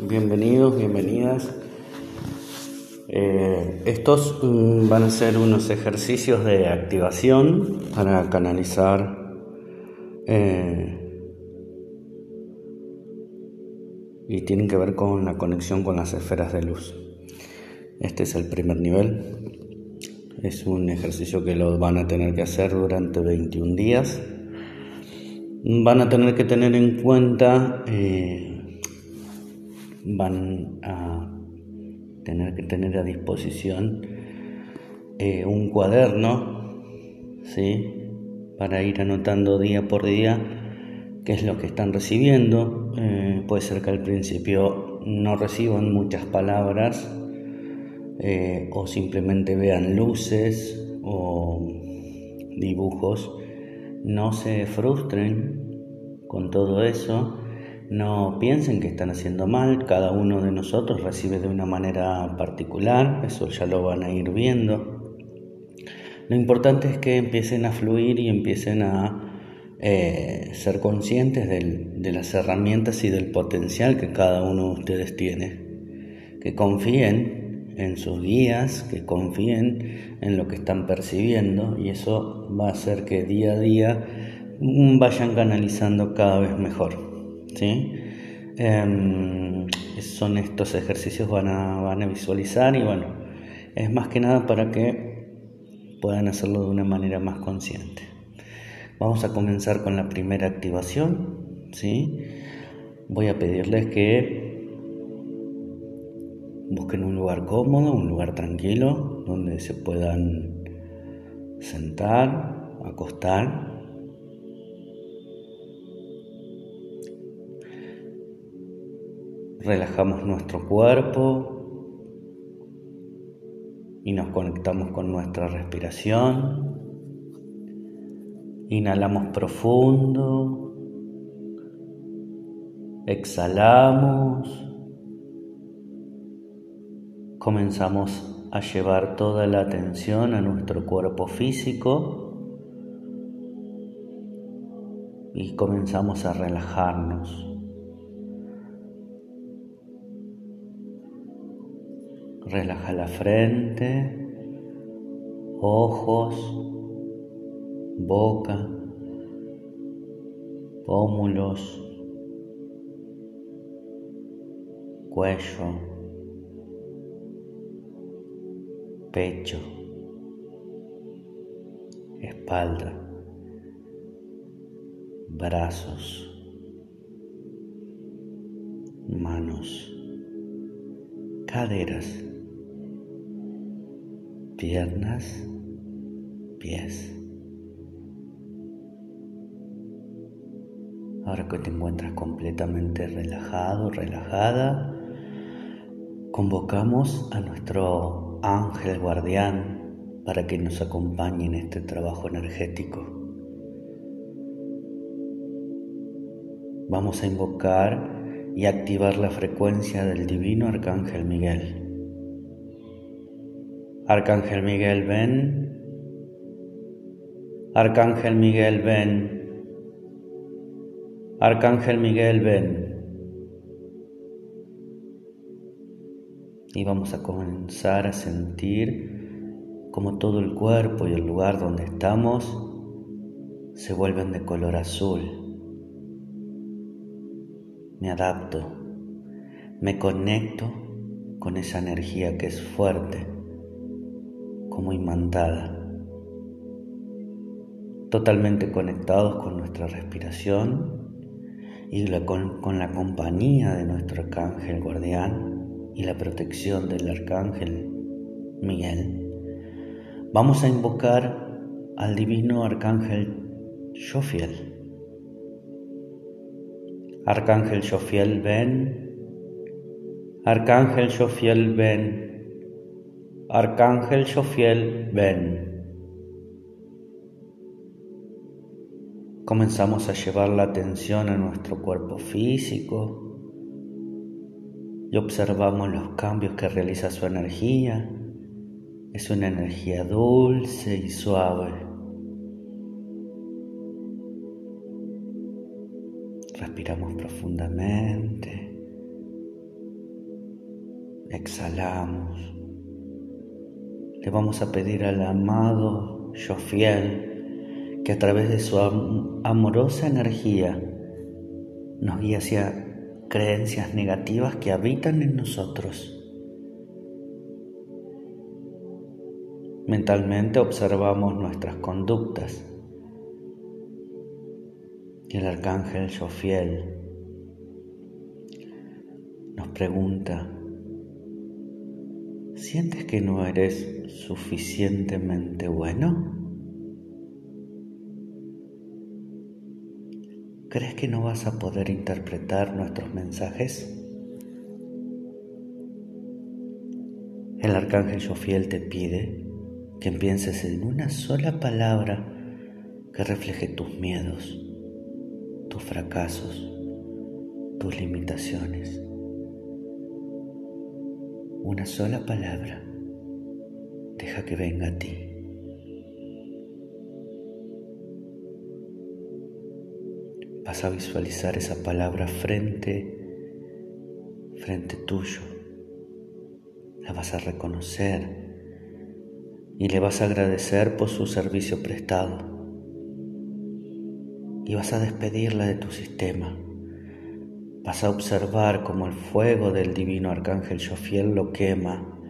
Bienvenidos, bienvenidas. Eh, estos mm, van a ser unos ejercicios de activación para canalizar eh, y tienen que ver con la conexión con las esferas de luz. Este es el primer nivel. Es un ejercicio que lo van a tener que hacer durante 21 días. Van a tener que tener en cuenta eh, van a tener que tener a disposición eh, un cuaderno, ¿sí? Para ir anotando día por día qué es lo que están recibiendo. Eh, puede ser que al principio no reciban muchas palabras eh, o simplemente vean luces o dibujos. No se frustren con todo eso no piensen que están haciendo mal, cada uno de nosotros recibe de una manera particular, eso ya lo van a ir viendo. Lo importante es que empiecen a fluir y empiecen a eh, ser conscientes de las herramientas y del potencial que cada uno de ustedes tiene. Que confíen en sus guías, que confíen en lo que están percibiendo y eso va a hacer que día a día vayan canalizando cada vez mejor. ¿Sí? Em, son estos ejercicios van a, van a visualizar y bueno, es más que nada para que puedan hacerlo de una manera más consciente. Vamos a comenzar con la primera activación, ¿sí? Voy a pedirles que busquen un lugar cómodo, un lugar tranquilo, donde se puedan sentar, acostar relajamos nuestro cuerpo y nos conectamos con nuestra respiración. Inhalamos profundo, exhalamos, comenzamos a llevar toda la atención a nuestro cuerpo físico y comenzamos a relajarnos. Relaja la frente, ojos, boca, pómulos, cuello, pecho, espalda, brazos, manos, caderas piernas, pies. Ahora que te encuentras completamente relajado, relajada, convocamos a nuestro ángel guardián para que nos acompañe en este trabajo energético. Vamos a invocar y activar la frecuencia del divino arcángel Miguel. Arcángel Miguel, ven. Arcángel Miguel, ven. Arcángel Miguel, ven. Y vamos a comenzar a sentir como todo el cuerpo y el lugar donde estamos se vuelven de color azul. Me adapto, me conecto con esa energía que es fuerte como imantada, totalmente conectados con nuestra respiración y con, la compañía de nuestro arcángel guardián y la protección del arcángel Miguel. Vamos a invocar al divino arcángel Jofiel. Arcángel Jofiel, ven. Arcángel Jofiel, ven. Arcángel Sofiel, ven. Comenzamos a llevar la atención a nuestro cuerpo físico y observamos los cambios que realiza su energía. Es una energía dulce y suave. Respiramos profundamente exhalamos. Le vamos a pedir al amado yo fiel que a través de su amorosa energía nos guíe hacia creencias negativas que habitan en nosotros. Mentalmente observamos nuestras conductas y el arcángel Jofiel nos pregunta, ¿sientes que no eres suficientemente bueno? ¿Crees que no vas a poder interpretar nuestros mensajes? El arcángel Jofiel te pide que pienses en una sola palabra que refleje tus miedos, tus fracasos, tus limitaciones. Una sola palabra. Deja que venga a ti. Vas a visualizar esa palabra frente, frente tuyo. La vas a reconocer y le vas a agradecer por su servicio prestado. Y vas a despedirla de tu sistema. Vas a observar cómo el fuego del divino arcángel Jofiel lo quema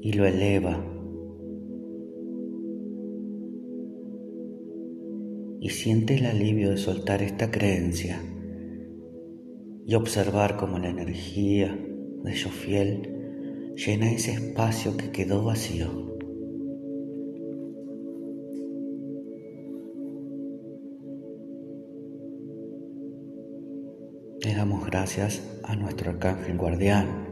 y lo eleva y siente el alivio de soltar esta creencia y observar cómo la energía de Jofiel llena ese espacio que quedó vacío. Le damos gracias a nuestro arcángel guardián,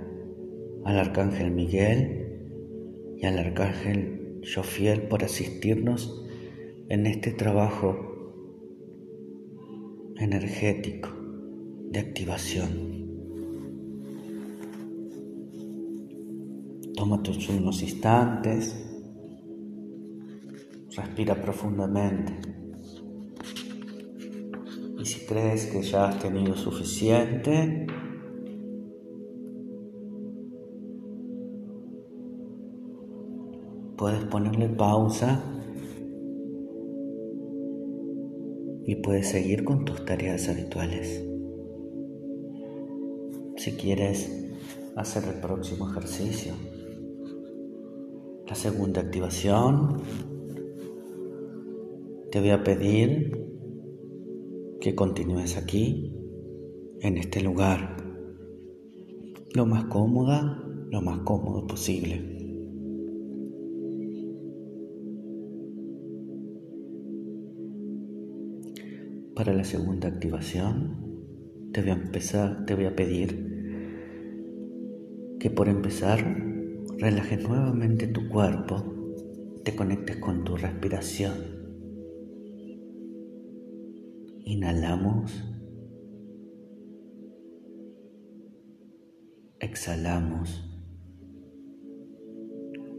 al arcángel Miguel y al arcángel Jofiel por asistirnos en este trabajo energético de activación. Toma tus unos instantes, respira profundamente y si crees que ya has tenido suficiente, puedes ponerle pausa y puedes seguir con tus tareas habituales. Si quieres hacer el próximo ejercicio, la segunda activación, te voy a pedir que continúes aquí, en este lugar, lo más cómoda, lo más cómodo posible. Para la segunda activación, te voy a empezar, te voy a pedir que por empezar relajes nuevamente tu cuerpo, te conectes con tu respiración. Inhalamos. Exhalamos.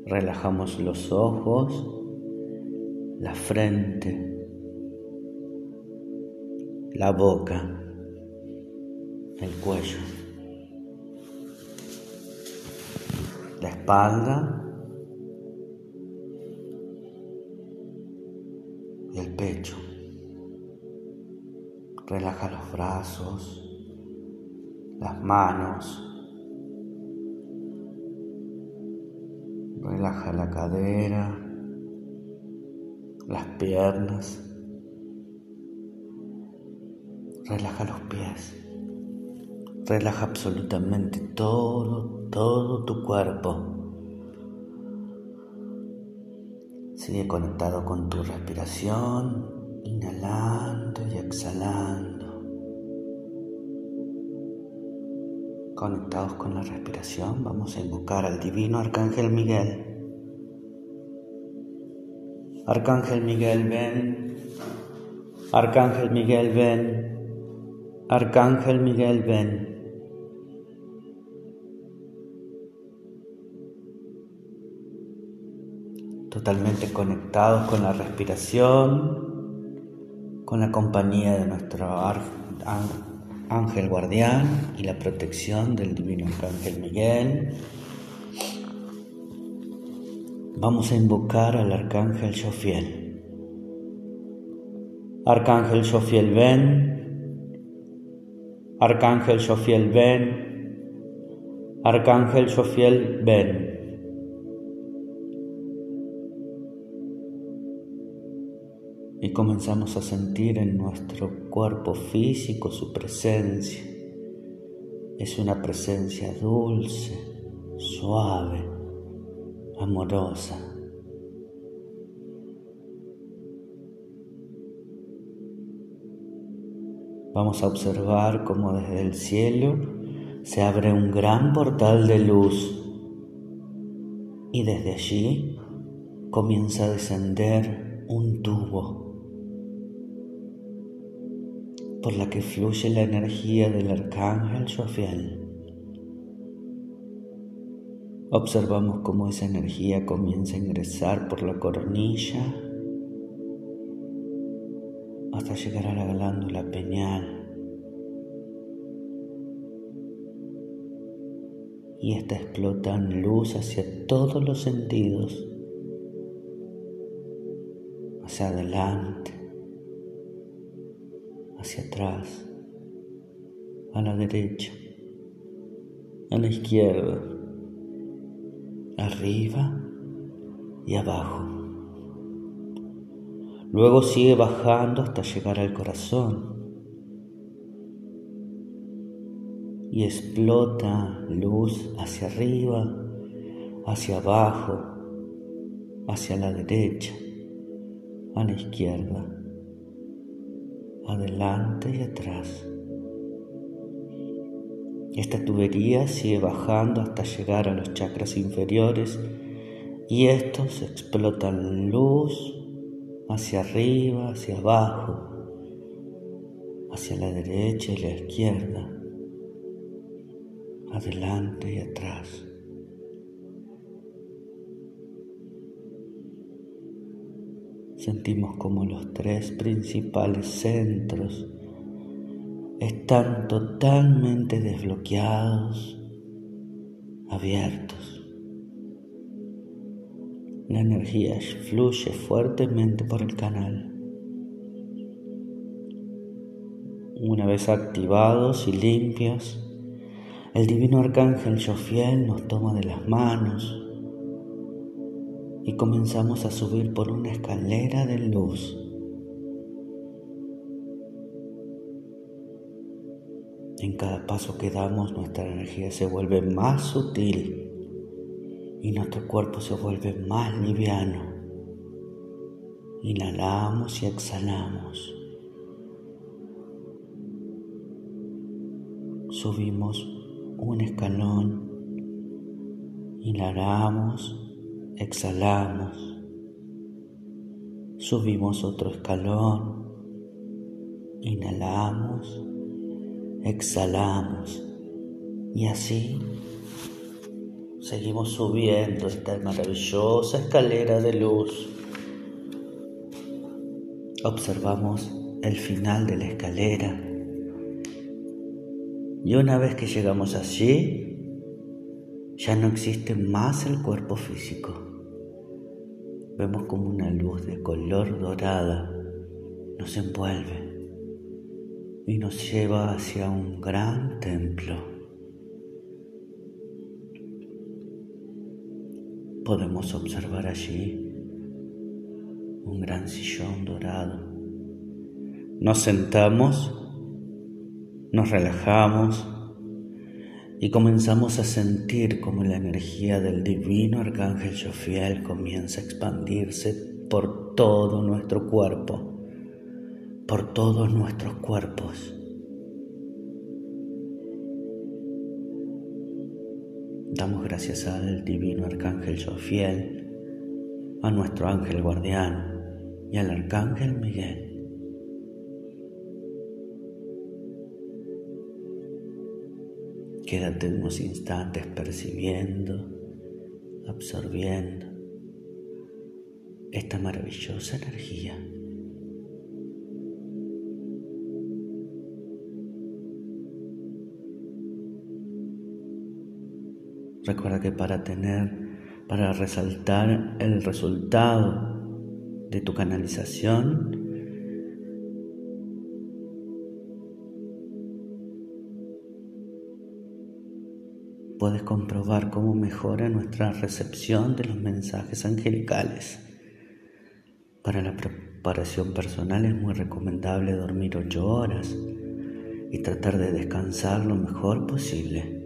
Relajamos los ojos, la frente, la boca, el cuello, la espalda y el pecho. Relaja los brazos, las manos. Relaja la cadera, las piernas. Relaja los pies. Relaja absolutamente todo, todo tu cuerpo. Sigue conectado con tu respiración, inhalando y exhalando. Conectados con la respiración, vamos a invocar al divino Arcángel Miguel. Arcángel Miguel, ven. Arcángel Miguel, ven. Arcángel Miguel, ven. Totalmente conectados con la respiración, con la compañía de nuestro ángel guardián y la protección del divino arcángel Miguel. Vamos a invocar al arcángel Sofiel. Arcángel Sofiel, ven. Arcángel Sofiel, ven. Arcángel Sofiel, ven. Y comenzamos a sentir en nuestro cuerpo físico su presencia. Es una presencia dulce, suave, amorosa. Vamos a observar cómo desde el cielo se abre un gran portal de luz y desde allí comienza a descender un tubo por la que fluye la energía del arcángel Jofiel. Observamos cómo esa energía comienza a ingresar por la coronilla hasta llegar a la glándula peñal. Y esta explota en luz hacia todos los sentidos, hacia adelante, hacia atrás, a la derecha, a la izquierda, arriba y abajo. Luego sigue bajando hasta llegar al corazón y explota luz hacia arriba, hacia abajo, hacia la derecha, a la izquierda adelante y atrás. Esta tubería sigue bajando hasta llegar a los chakras inferiores y estos explotan luz hacia arriba, hacia abajo, hacia la derecha y la izquierda, adelante y atrás. Sentimos como los tres principales centros están totalmente desbloqueados, abiertos. La energía fluye fuertemente por el canal. Una vez activados y limpios, el divino arcángel Jofiel nos toma de las manos y comenzamos a subir por una escalera de luz. En cada paso que damos nuestra energía se vuelve más sutil y nuestro cuerpo se vuelve más liviano. Inhalamos y exhalamos. Subimos un escalón. Inhalamos exhalamos, subimos otro escalón, inhalamos, exhalamos. Y así seguimos subiendo esta maravillosa escalera de luz. Observamos el final de la escalera. Y una vez que llegamos allí, ya no existe más el cuerpo físico vemos como una luz de color dorada nos envuelve y nos lleva hacia un gran templo. Podemos observar allí un gran sillón dorado. Nos sentamos, nos relajamos y comenzamos a sentir como la energía del divino arcángel Jofiel comienza a expandirse por todo nuestro cuerpo, por todos nuestros cuerpos. Damos gracias al divino arcángel Jofiel, a nuestro ángel guardián y al arcángel Miguel. Quédate unos instantes percibiendo, absorbiendo esta maravillosa energía. Recuerda que para tener para resaltar el resultado de tu canalización. Puedes comprobar cómo mejora nuestra recepción de los mensajes angelicales. Para la preparación personal es muy recomendable dormir 8 horas y tratar de descansar lo mejor posible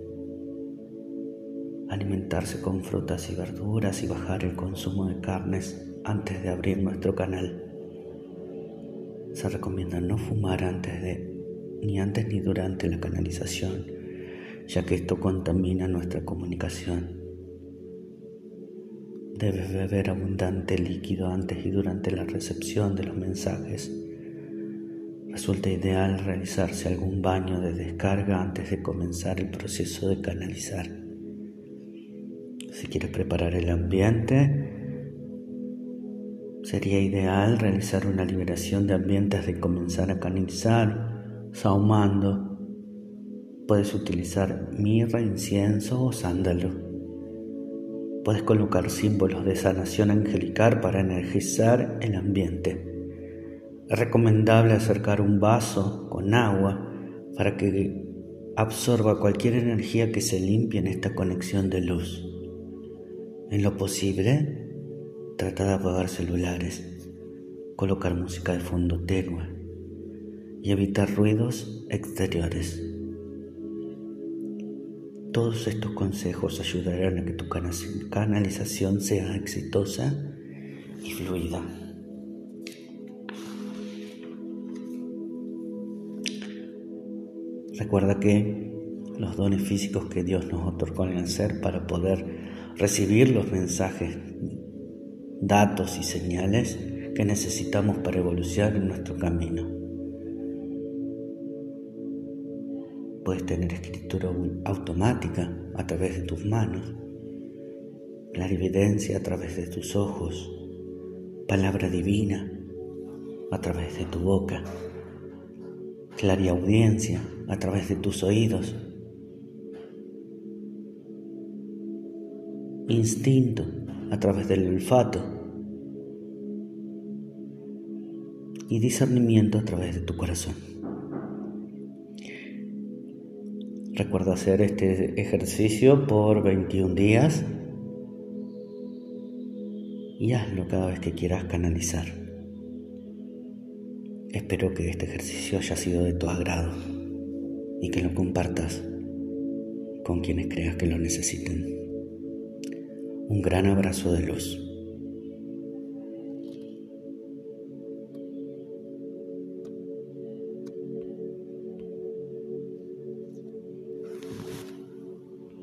alimentarse con frutas y verduras y bajar el consumo de carnes antes de abrir nuestro canal. Se recomienda no fumar antes de, ni antes ni durante la canalización, ya que esto contamina nuestra comunicación. Debes beber abundante líquido antes y durante la recepción de los mensajes. Resulta ideal realizarse algún baño de descarga antes de comenzar el proceso de canalizar. Si quieres preparar el ambiente, sería ideal realizar una liberación de ambientes de comenzar a canalizar, saumando. Puedes utilizar mirra, incienso o sándalo. Puedes colocar símbolos de sanación angelical para energizar el ambiente. Es recomendable acercar un vaso con agua para que absorba cualquier energía que se limpie en esta conexión de luz. En lo posible, trata de apagar celulares, colocar música de fondo tenue y evitar ruidos exteriores. Todos estos consejos ayudarán a que tu canalización sea exitosa y fluida. Recuerda que los dones físicos que Dios nos otorgó en ser para poder recibir los mensajes, datos y señales que necesitamos para evolucionar en nuestro camino. Puedes tener escritura automática a través de tus manos, clarividencia a través de tus ojos, palabra divina a través de tu boca, clariaudiencia a través de tus oídos instinto a través del olfato y discernimiento a través de tu corazón. Recuerda hacer este ejercicio por 21 días y hazlo cada vez que quieras canalizar. Espero que este ejercicio haya sido de tu agrado y que lo compartas con quienes creas que lo necesiten. Un gran abrazo de luz.